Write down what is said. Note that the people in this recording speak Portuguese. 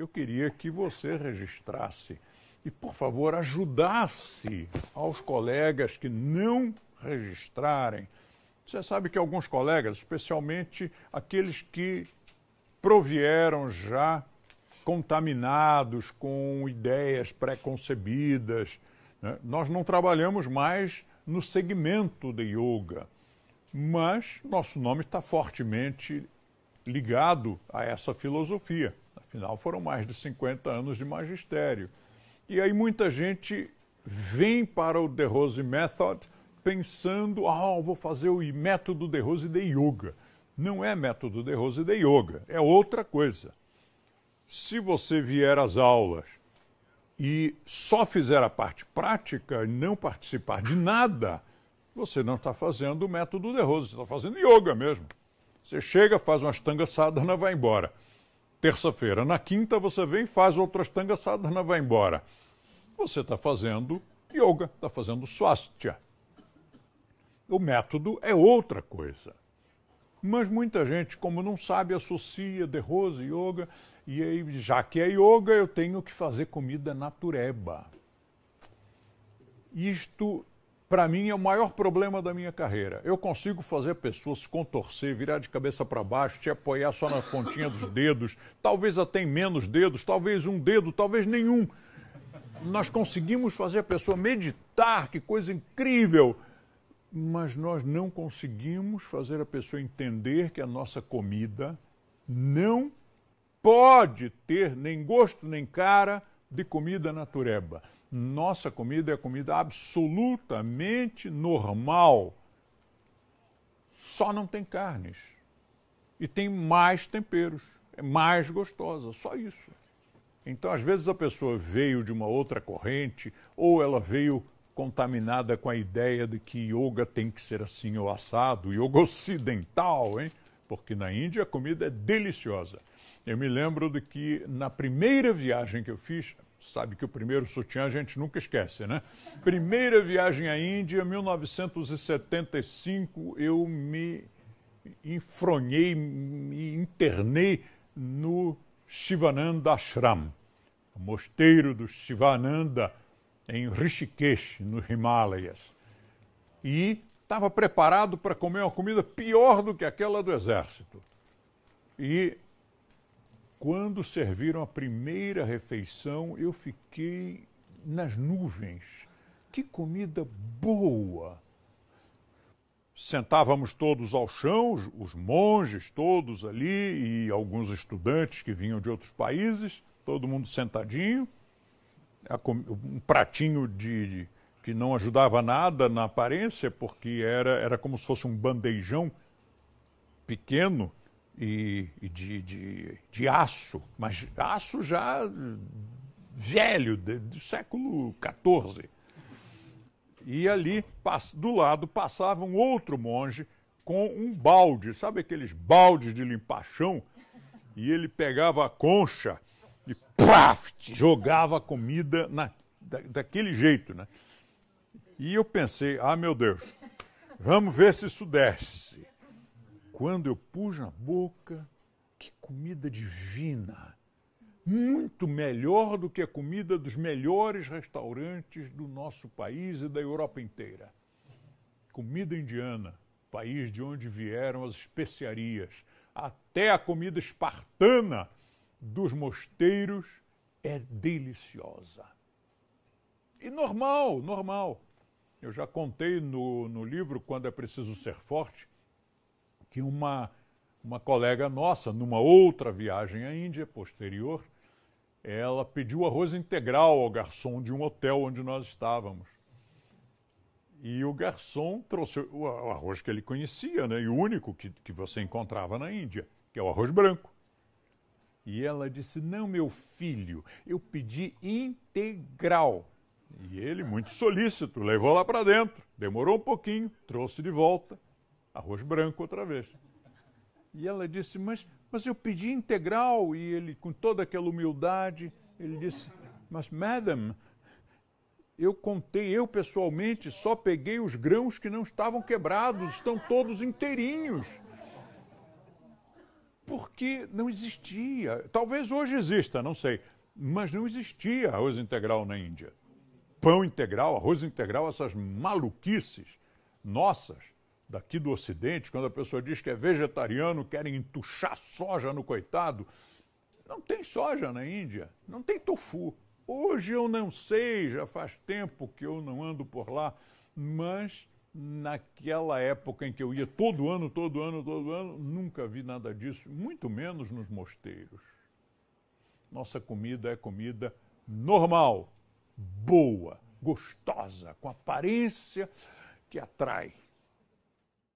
eu queria que você registrasse e, por favor, ajudasse aos colegas que não registrarem. Você sabe que alguns colegas, especialmente aqueles que provieram já contaminados com ideias preconcebidas, né? nós não trabalhamos mais no segmento de yoga, mas nosso nome está fortemente ligado a essa filosofia. Afinal, foram mais de 50 anos de magistério. E aí muita gente vem para o The Rose Method pensando, ah, vou fazer o método De Rose de Yoga. Não é método De Rose de Yoga, é outra coisa. Se você vier às aulas e só fizer a parte prática e não participar de nada, você não está fazendo o método De Rose, você está fazendo yoga mesmo. Você chega, faz uma estanga sadhana, vai embora. Terça-feira. Na quinta você vem, faz outra estanga sadhana, vai embora você está fazendo yoga, está fazendo swastika. O método é outra coisa. Mas muita gente, como não sabe, associa de rose yoga, e aí, já que é yoga, eu tenho que fazer comida natureba. Isto, para mim, é o maior problema da minha carreira. Eu consigo fazer pessoas contorcer, virar de cabeça para baixo, te apoiar só na pontinha dos dedos, talvez até em menos dedos, talvez um dedo, talvez nenhum nós conseguimos fazer a pessoa meditar, que coisa incrível, mas nós não conseguimos fazer a pessoa entender que a nossa comida não pode ter nem gosto nem cara de comida natureba. Nossa comida é comida absolutamente normal. Só não tem carnes. E tem mais temperos. É mais gostosa. Só isso. Então, às vezes, a pessoa veio de uma outra corrente ou ela veio contaminada com a ideia de que yoga tem que ser assim ou assado, yoga ocidental, hein? Porque na Índia a comida é deliciosa. Eu me lembro de que na primeira viagem que eu fiz, sabe que o primeiro sutiã a gente nunca esquece, né? Primeira viagem à Índia, 1975, eu me enfronhei, me internei no Shivananda Ashram, mosteiro do Shivananda em Rishikesh, nos Himalayas. E estava preparado para comer uma comida pior do que aquela do exército. E quando serviram a primeira refeição, eu fiquei nas nuvens. Que comida boa! Sentávamos todos ao chão, os monges todos ali e alguns estudantes que vinham de outros países, todo mundo sentadinho, um pratinho de, que não ajudava nada na aparência, porque era, era como se fosse um bandejão pequeno e, e de, de, de, aço, mas aço já velho, do século XIV. E ali, do lado, passava um outro monge com um balde, sabe aqueles baldes de limpar chão? E ele pegava a concha e paf, jogava a comida na, da, daquele jeito, né? E eu pensei, ah, meu Deus, vamos ver se isso desce. Quando eu pus na boca, que comida divina! muito melhor do que a comida dos melhores restaurantes do nosso país e da Europa inteira. Comida indiana, país de onde vieram as especiarias, até a comida espartana dos mosteiros é deliciosa. E normal, normal. Eu já contei no, no livro Quando é Preciso Ser Forte que uma, uma colega nossa, numa outra viagem à Índia posterior, ela pediu arroz integral ao garçom de um hotel onde nós estávamos. E o garçom trouxe o arroz que ele conhecia, né? E o único que, que você encontrava na Índia, que é o arroz branco. E ela disse: Não, meu filho, eu pedi integral. E ele, muito solícito, levou lá para dentro. Demorou um pouquinho, trouxe de volta arroz branco outra vez. E ela disse: Mas mas eu pedi integral e ele, com toda aquela humildade, ele disse: Mas, madam, eu contei, eu pessoalmente só peguei os grãos que não estavam quebrados, estão todos inteirinhos. porque não existia. Talvez hoje exista, não sei. Mas não existia arroz integral na Índia. Pão integral, arroz integral, essas maluquices nossas daqui do Ocidente, quando a pessoa diz que é vegetariano, querem entuchar soja no coitado. Não tem soja na Índia, não tem tofu. Hoje eu não sei, já faz tempo que eu não ando por lá, mas naquela época em que eu ia todo ano, todo ano, todo ano, nunca vi nada disso, muito menos nos mosteiros. Nossa comida é comida normal, boa, gostosa, com aparência que atrai.